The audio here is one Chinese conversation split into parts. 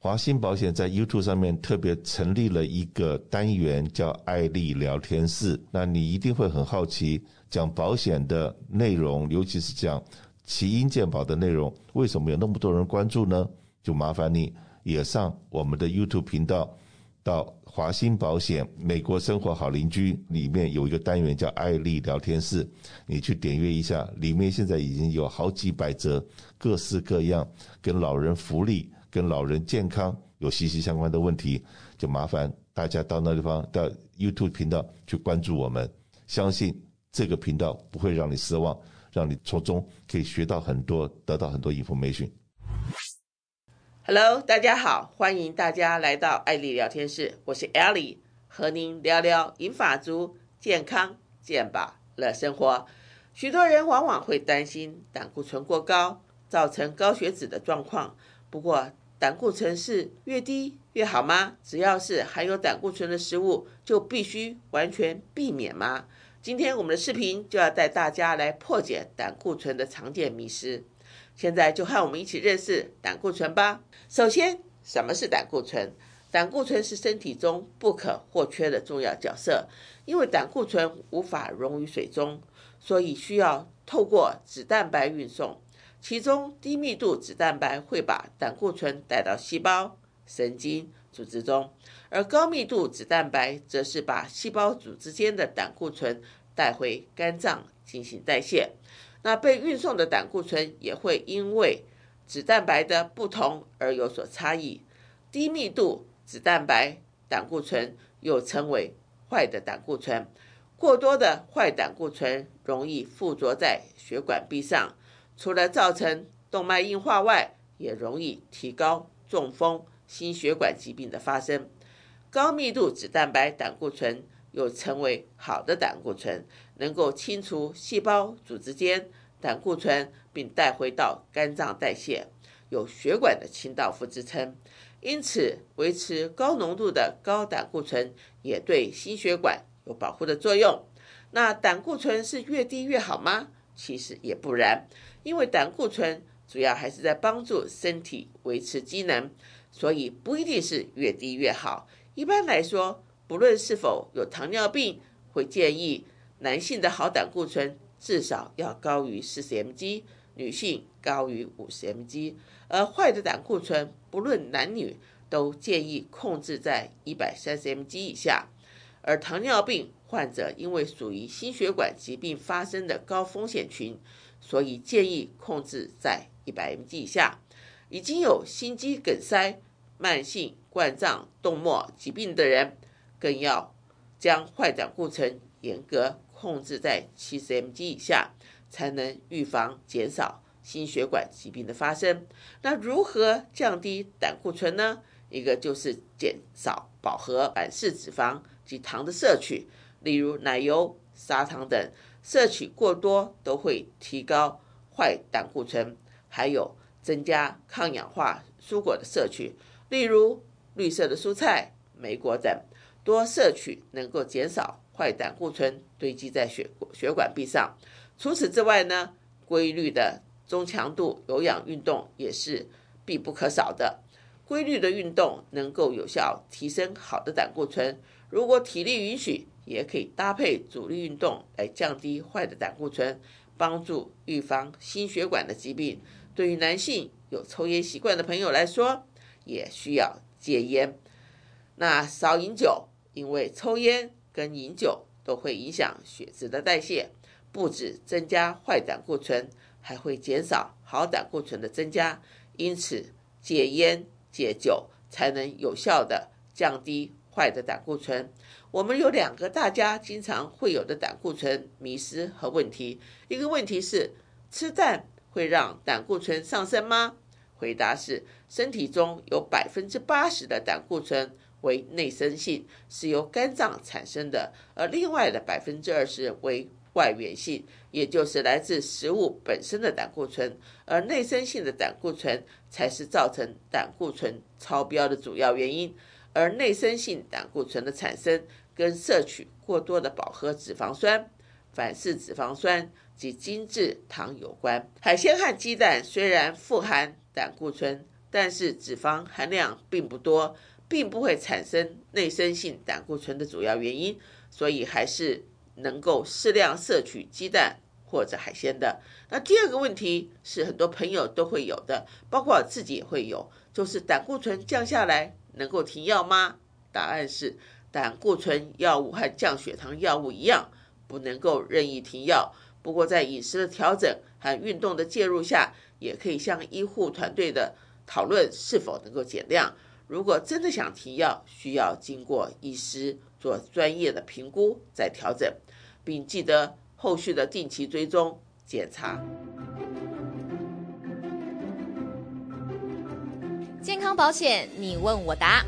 华兴保险在 YouTube 上面特别成立了一个单元，叫“艾丽聊天室”。那你一定会很好奇，讲保险的内容，尤其是讲奇英健保的内容，为什么有那么多人关注呢？就麻烦你也上我们的 YouTube 频道，到华兴保险美国生活好邻居里面有一个单元叫“艾丽聊天室”，你去点阅一下，里面现在已经有好几百则各式各样跟老人福利。跟老人健康有息息相关的问题，就麻烦大家到那地方到 YouTube 频道去关注我们，相信这个频道不会让你失望，让你从中可以学到很多，得到很多 information。Hello，大家好，欢迎大家来到艾丽聊天室，我是 Ellie，和您聊聊银发族健康健保乐生活。许多人往往会担心胆固醇过高造成高血脂的状况，不过，胆固醇是越低越好吗？只要是含有胆固醇的食物，就必须完全避免吗？今天我们的视频就要带大家来破解胆固醇的常见迷思。现在就和我们一起认识胆固醇吧。首先，什么是胆固醇？胆固醇是身体中不可或缺的重要角色，因为胆固醇无法溶于水中，所以需要透过脂蛋白运送。其中，低密度脂蛋白会把胆固醇带到细胞、神经组织中，而高密度脂蛋白则是把细胞组织间的胆固醇带回肝脏进行代谢。那被运送的胆固醇也会因为脂蛋白的不同而有所差异。低密度脂蛋白胆固醇又称为坏的胆固醇，过多的坏胆固醇容易附着在血管壁上。除了造成动脉硬化外，也容易提高中风、心血管疾病的发生。高密度脂蛋白胆固醇又称为好的胆固醇，能够清除细胞组织间胆固醇，并带回到肝脏代谢，有血管的清道夫之称。因此，维持高浓度的高胆固醇也对心血管有保护的作用。那胆固醇是越低越好吗？其实也不然。因为胆固醇主要还是在帮助身体维持机能，所以不一定是越低越好。一般来说，不论是否有糖尿病，会建议男性的好胆固醇至少要高于四十 mg，女性高于五十 mg。而坏的胆固醇，不论男女，都建议控制在一百三十 mg 以下。而糖尿病患者因为属于心血管疾病发生的高风险群。所以建议控制在一百 mg 以下。已经有心肌梗塞、慢性冠状动脉疾病的人，更要将坏胆固醇严格控制在七十 mg 以下，才能预防减少心血管疾病的发生。那如何降低胆固醇呢？一个就是减少饱和反式脂肪及糖的摄取，例如奶油、砂糖等。摄取过多都会提高坏胆固醇，还有增加抗氧化蔬果的摄取，例如绿色的蔬菜、莓果等，多摄取能够减少坏胆固醇堆积在血血管壁上。除此之外呢，规律的中强度有氧运动也是必不可少的。规律的运动能够有效提升好的胆固醇，如果体力允许，也可以搭配阻力运动来降低坏的胆固醇，帮助预防心血管的疾病。对于男性有抽烟习惯的朋友来说，也需要戒烟。那少饮酒，因为抽烟跟饮酒都会影响血脂的代谢，不止增加坏胆固醇，还会减少好胆固醇的增加。因此，戒烟戒酒才能有效地降低坏的胆固醇。我们有两个大家经常会有的胆固醇迷失和问题。一个问题是：吃蛋会让胆固醇上升吗？回答是：身体中有百分之八十的胆固醇为内生性，是由肝脏产生的；而另外的百分之二十为外源性，也就是来自食物本身的胆固醇。而内生性的胆固醇才是造成胆固醇超标的主要原因。而内生性胆固醇的产生跟摄取过多的饱和脂肪酸、反式脂肪酸及精制糖有关。海鲜和鸡蛋虽然富含胆固醇，但是脂肪含量并不多，并不会产生内生性胆固醇的主要原因，所以还是能够适量摄取鸡蛋或者海鲜的。那第二个问题是很多朋友都会有的，包括我自己也会有，就是胆固醇降下来能够停药吗？答案是，胆固醇药物和降血糖药物一样，不能够任意停药。不过在饮食的调整和运动的介入下，也可以向医护团队的讨论是否能够减量。如果真的想停药，需要经过医师做专业的评估再调整，并记得后续的定期追踪检查。健康保险，你问我答。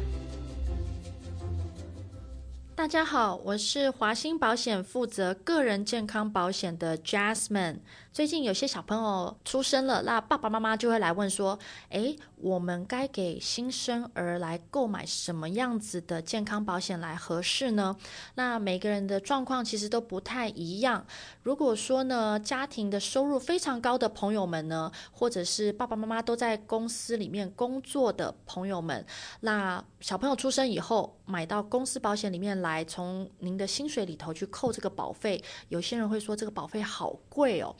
大家好，我是华兴保险负责个人健康保险的 Jasmine。最近有些小朋友出生了，那爸爸妈妈就会来问说：“诶，我们该给新生儿来购买什么样子的健康保险来合适呢？”那每个人的状况其实都不太一样。如果说呢，家庭的收入非常高的朋友们呢，或者是爸爸妈妈都在公司里面工作的朋友们，那小朋友出生以后买到公司保险里面来，从您的薪水里头去扣这个保费，有些人会说这个保费好贵哦。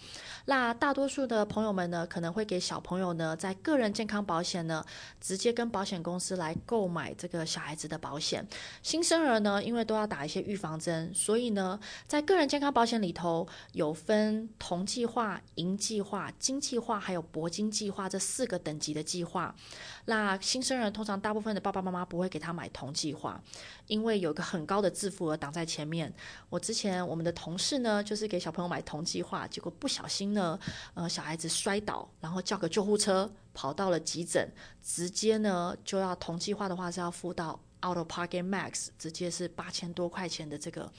那大多数的朋友们呢，可能会给小朋友呢，在个人健康保险呢，直接跟保险公司来购买这个小孩子的保险。新生儿呢，因为都要打一些预防针，所以呢，在个人健康保险里头有分同计划、银计划、金计划，还有铂金计划这四个等级的计划。那新生儿通常大部分的爸爸妈妈不会给他买同计划，因为有个很高的自付额挡在前面。我之前我们的同事呢，就是给小朋友买同计划，结果不小心呢，呃，小孩子摔倒，然后叫个救护车跑到了急诊，直接呢就要同计划的话是要付到。Out of pocket max 直接是八千多块钱的这个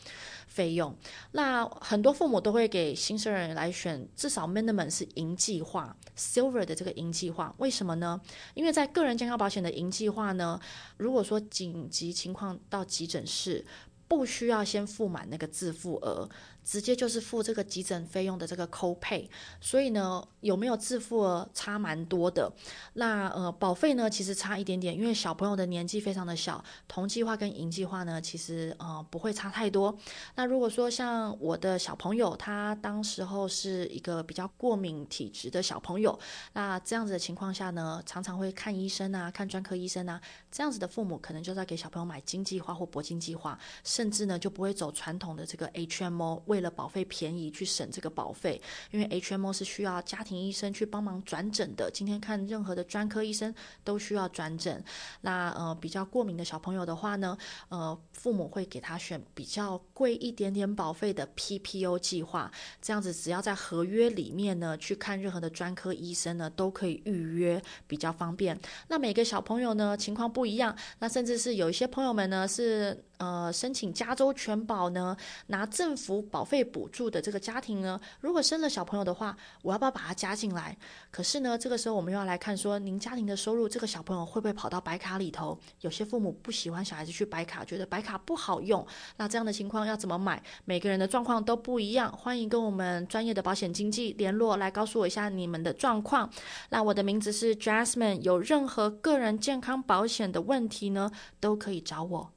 费用，那很多父母都会给新生儿来选，至少 minimum 是银计划 silver 的这个银计划，为什么呢？因为在个人健康保险的银计划呢，如果说紧急情况到急诊室，不需要先付满那个自付额。直接就是付这个急诊费用的这个 copay，所以呢，有没有自付额差蛮多的。那呃，保费呢，其实差一点点，因为小朋友的年纪非常的小，同计划跟银计划呢，其实呃不会差太多。那如果说像我的小朋友，他当时候是一个比较过敏体质的小朋友，那这样子的情况下呢，常常会看医生啊，看专科医生啊，这样子的父母可能就要给小朋友买金计划或铂金计划，甚至呢就不会走传统的这个 HMO。为了保费便宜去省这个保费，因为 HMO 是需要家庭医生去帮忙转诊的。今天看任何的专科医生都需要转诊。那呃比较过敏的小朋友的话呢，呃父母会给他选比较贵一点点保费的 PPO 计划，这样子只要在合约里面呢去看任何的专科医生呢都可以预约，比较方便。那每个小朋友呢情况不一样，那甚至是有一些朋友们呢是。呃，申请加州全保呢，拿政府保费补助的这个家庭呢，如果生了小朋友的话，我要不要把他加进来？可是呢，这个时候我们又要来看说，您家庭的收入，这个小朋友会不会跑到白卡里头？有些父母不喜欢小孩子去白卡，觉得白卡不好用。那这样的情况要怎么买？每个人的状况都不一样，欢迎跟我们专业的保险经纪联络，来告诉我一下你们的状况。那我的名字是 Jasmine，有任何个人健康保险的问题呢，都可以找我。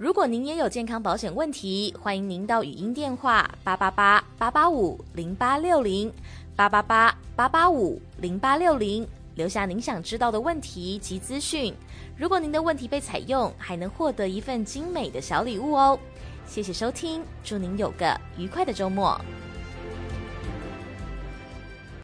如果您也有健康保险问题，欢迎您到语音电话八八八八八五零八六零八八八八八五零八六零留下您想知道的问题及资讯。如果您的问题被采用，还能获得一份精美的小礼物哦。谢谢收听，祝您有个愉快的周末。